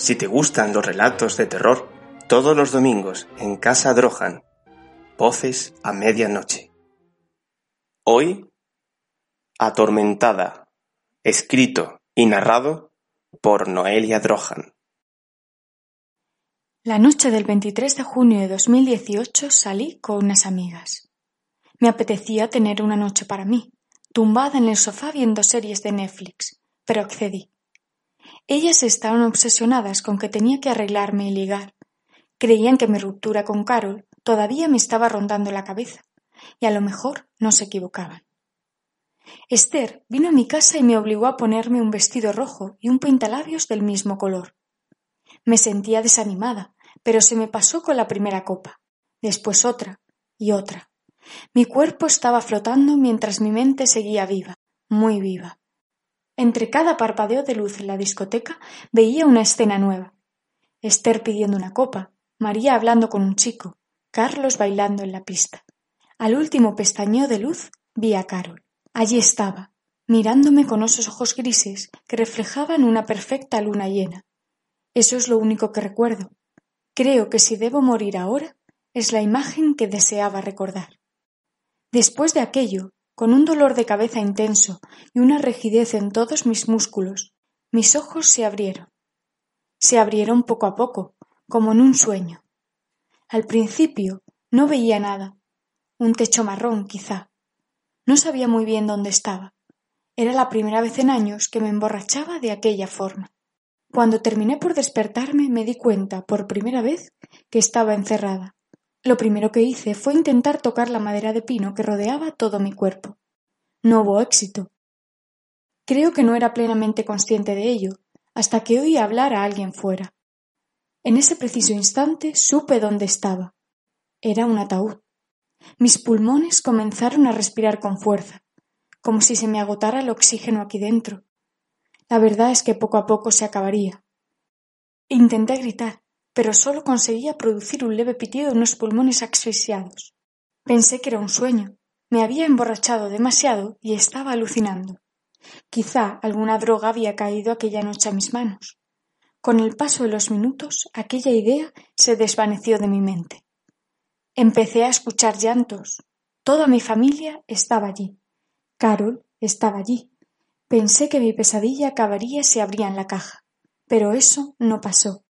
Si te gustan los relatos de terror, todos los domingos en Casa Drohan, voces a medianoche. Hoy, Atormentada, escrito y narrado por Noelia Drohan. La noche del 23 de junio de 2018 salí con unas amigas. Me apetecía tener una noche para mí, tumbada en el sofá viendo series de Netflix, pero accedí. Ellas estaban obsesionadas con que tenía que arreglarme y ligar. Creían que mi ruptura con Carol todavía me estaba rondando la cabeza, y a lo mejor no se equivocaban. Esther vino a mi casa y me obligó a ponerme un vestido rojo y un pintalabios del mismo color. Me sentía desanimada, pero se me pasó con la primera copa, después otra y otra. Mi cuerpo estaba flotando mientras mi mente seguía viva, muy viva. Entre cada parpadeo de luz en la discoteca veía una escena nueva. Esther pidiendo una copa, María hablando con un chico, Carlos bailando en la pista. Al último pestañeo de luz vi a Carol. Allí estaba, mirándome con esos ojos grises que reflejaban una perfecta luna llena. Eso es lo único que recuerdo. Creo que si debo morir ahora, es la imagen que deseaba recordar. Después de aquello, con un dolor de cabeza intenso y una rigidez en todos mis músculos, mis ojos se abrieron. Se abrieron poco a poco, como en un sueño. Al principio no veía nada, un techo marrón quizá. No sabía muy bien dónde estaba. Era la primera vez en años que me emborrachaba de aquella forma. Cuando terminé por despertarme me di cuenta, por primera vez, que estaba encerrada. Lo primero que hice fue intentar tocar la madera de pino que rodeaba todo mi cuerpo. No hubo éxito. Creo que no era plenamente consciente de ello, hasta que oí hablar a alguien fuera. En ese preciso instante supe dónde estaba. Era un ataúd. Mis pulmones comenzaron a respirar con fuerza, como si se me agotara el oxígeno aquí dentro. La verdad es que poco a poco se acabaría. Intenté gritar, pero solo conseguía producir un leve pitido en unos pulmones asfixiados. Pensé que era un sueño. Me había emborrachado demasiado y estaba alucinando. Quizá alguna droga había caído aquella noche a mis manos. Con el paso de los minutos, aquella idea se desvaneció de mi mente. Empecé a escuchar llantos. Toda mi familia estaba allí. Carol estaba allí. Pensé que mi pesadilla acabaría si abrían la caja. Pero eso no pasó.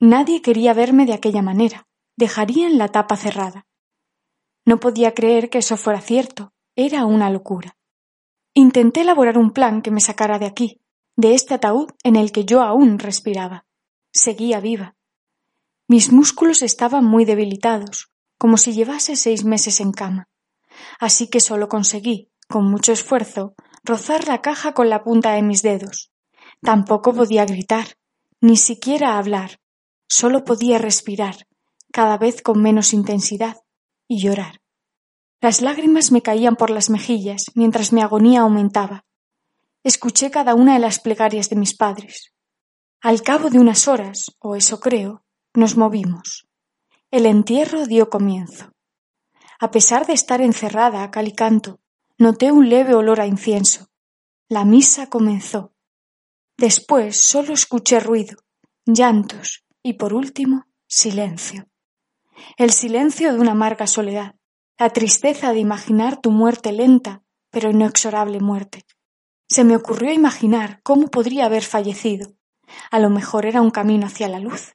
Nadie quería verme de aquella manera. Dejarían la tapa cerrada. No podía creer que eso fuera cierto. Era una locura. Intenté elaborar un plan que me sacara de aquí, de este ataúd en el que yo aún respiraba. Seguía viva. Mis músculos estaban muy debilitados, como si llevase seis meses en cama. Así que solo conseguí, con mucho esfuerzo, rozar la caja con la punta de mis dedos. Tampoco podía gritar, ni siquiera hablar. Solo podía respirar, cada vez con menos intensidad, y llorar. Las lágrimas me caían por las mejillas mientras mi agonía aumentaba. Escuché cada una de las plegarias de mis padres. Al cabo de unas horas, o eso creo, nos movimos. El entierro dio comienzo. A pesar de estar encerrada a cal y canto, noté un leve olor a incienso. La misa comenzó. Después solo escuché ruido, llantos, y por último silencio. El silencio de una amarga soledad, la tristeza de imaginar tu muerte lenta, pero inexorable muerte. Se me ocurrió imaginar cómo podría haber fallecido. A lo mejor era un camino hacia la luz.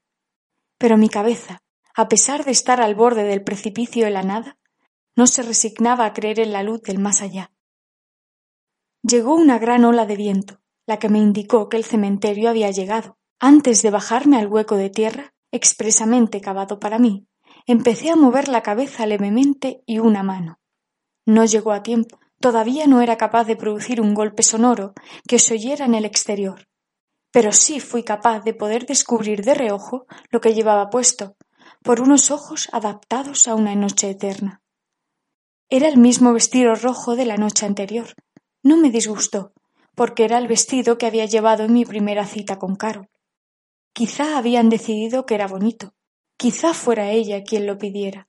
Pero mi cabeza, a pesar de estar al borde del precipicio de la nada, no se resignaba a creer en la luz del más allá. Llegó una gran ola de viento, la que me indicó que el cementerio había llegado, antes de bajarme al hueco de tierra, expresamente cavado para mí, empecé a mover la cabeza levemente y una mano. No llegó a tiempo, todavía no era capaz de producir un golpe sonoro que se oyera en el exterior. Pero sí fui capaz de poder descubrir de reojo lo que llevaba puesto, por unos ojos adaptados a una noche eterna. Era el mismo vestido rojo de la noche anterior. No me disgustó, porque era el vestido que había llevado en mi primera cita con Carol. Quizá habían decidido que era bonito. Quizá fuera ella quien lo pidiera.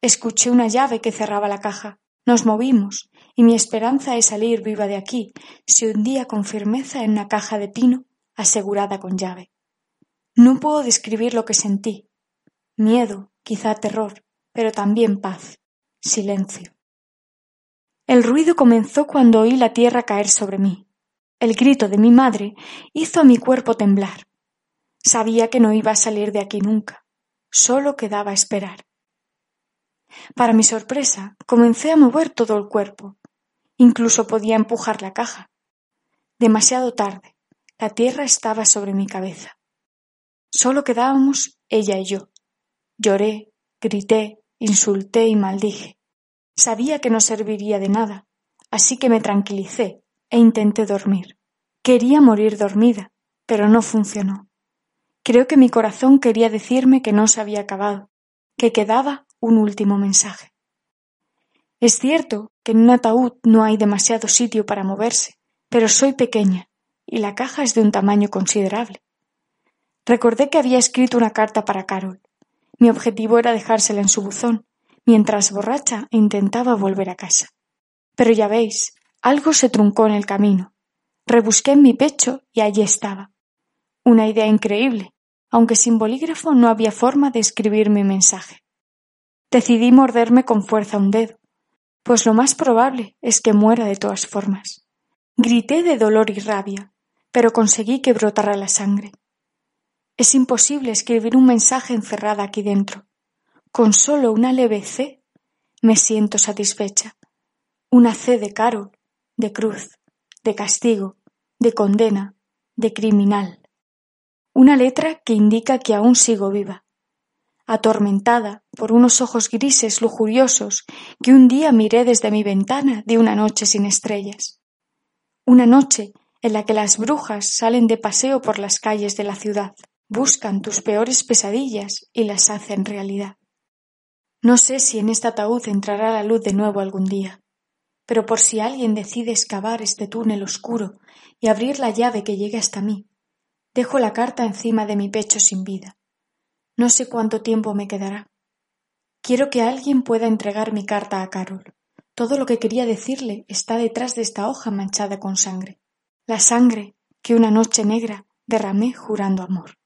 Escuché una llave que cerraba la caja. Nos movimos, y mi esperanza de salir viva de aquí se hundía con firmeza en una caja de pino asegurada con llave. No puedo describir lo que sentí. Miedo, quizá terror, pero también paz, silencio. El ruido comenzó cuando oí la tierra caer sobre mí. El grito de mi madre hizo a mi cuerpo temblar. Sabía que no iba a salir de aquí nunca. Solo quedaba esperar. Para mi sorpresa, comencé a mover todo el cuerpo. Incluso podía empujar la caja. Demasiado tarde. La tierra estaba sobre mi cabeza. Solo quedábamos ella y yo. Lloré, grité, insulté y maldije. Sabía que no serviría de nada, así que me tranquilicé e intenté dormir. Quería morir dormida, pero no funcionó. Creo que mi corazón quería decirme que no se había acabado, que quedaba un último mensaje. Es cierto que en un ataúd no hay demasiado sitio para moverse, pero soy pequeña y la caja es de un tamaño considerable. Recordé que había escrito una carta para Carol. Mi objetivo era dejársela en su buzón, mientras borracha intentaba volver a casa. Pero ya veis, algo se truncó en el camino. Rebusqué en mi pecho y allí estaba. Una idea increíble, aunque sin bolígrafo no había forma de escribir mi mensaje. Decidí morderme con fuerza un dedo, pues lo más probable es que muera de todas formas. Grité de dolor y rabia, pero conseguí que brotara la sangre. Es imposible escribir un mensaje encerrada aquí dentro. Con solo una leve C me siento satisfecha. Una C de Carol, de cruz, de castigo, de condena, de criminal. Una letra que indica que aún sigo viva, atormentada por unos ojos grises lujuriosos que un día miré desde mi ventana de una noche sin estrellas. Una noche en la que las brujas salen de paseo por las calles de la ciudad, buscan tus peores pesadillas y las hacen realidad. No sé si en este ataúd entrará la luz de nuevo algún día, pero por si alguien decide excavar este túnel oscuro y abrir la llave que llegue hasta mí, dejo la carta encima de mi pecho sin vida. No sé cuánto tiempo me quedará. Quiero que alguien pueda entregar mi carta a Carol. Todo lo que quería decirle está detrás de esta hoja manchada con sangre. La sangre que una noche negra derramé jurando amor.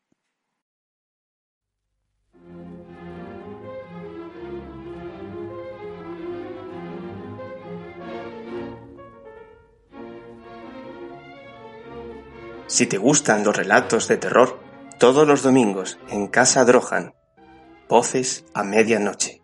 Si te gustan los relatos de terror, todos los domingos en Casa Drohan, voces a medianoche.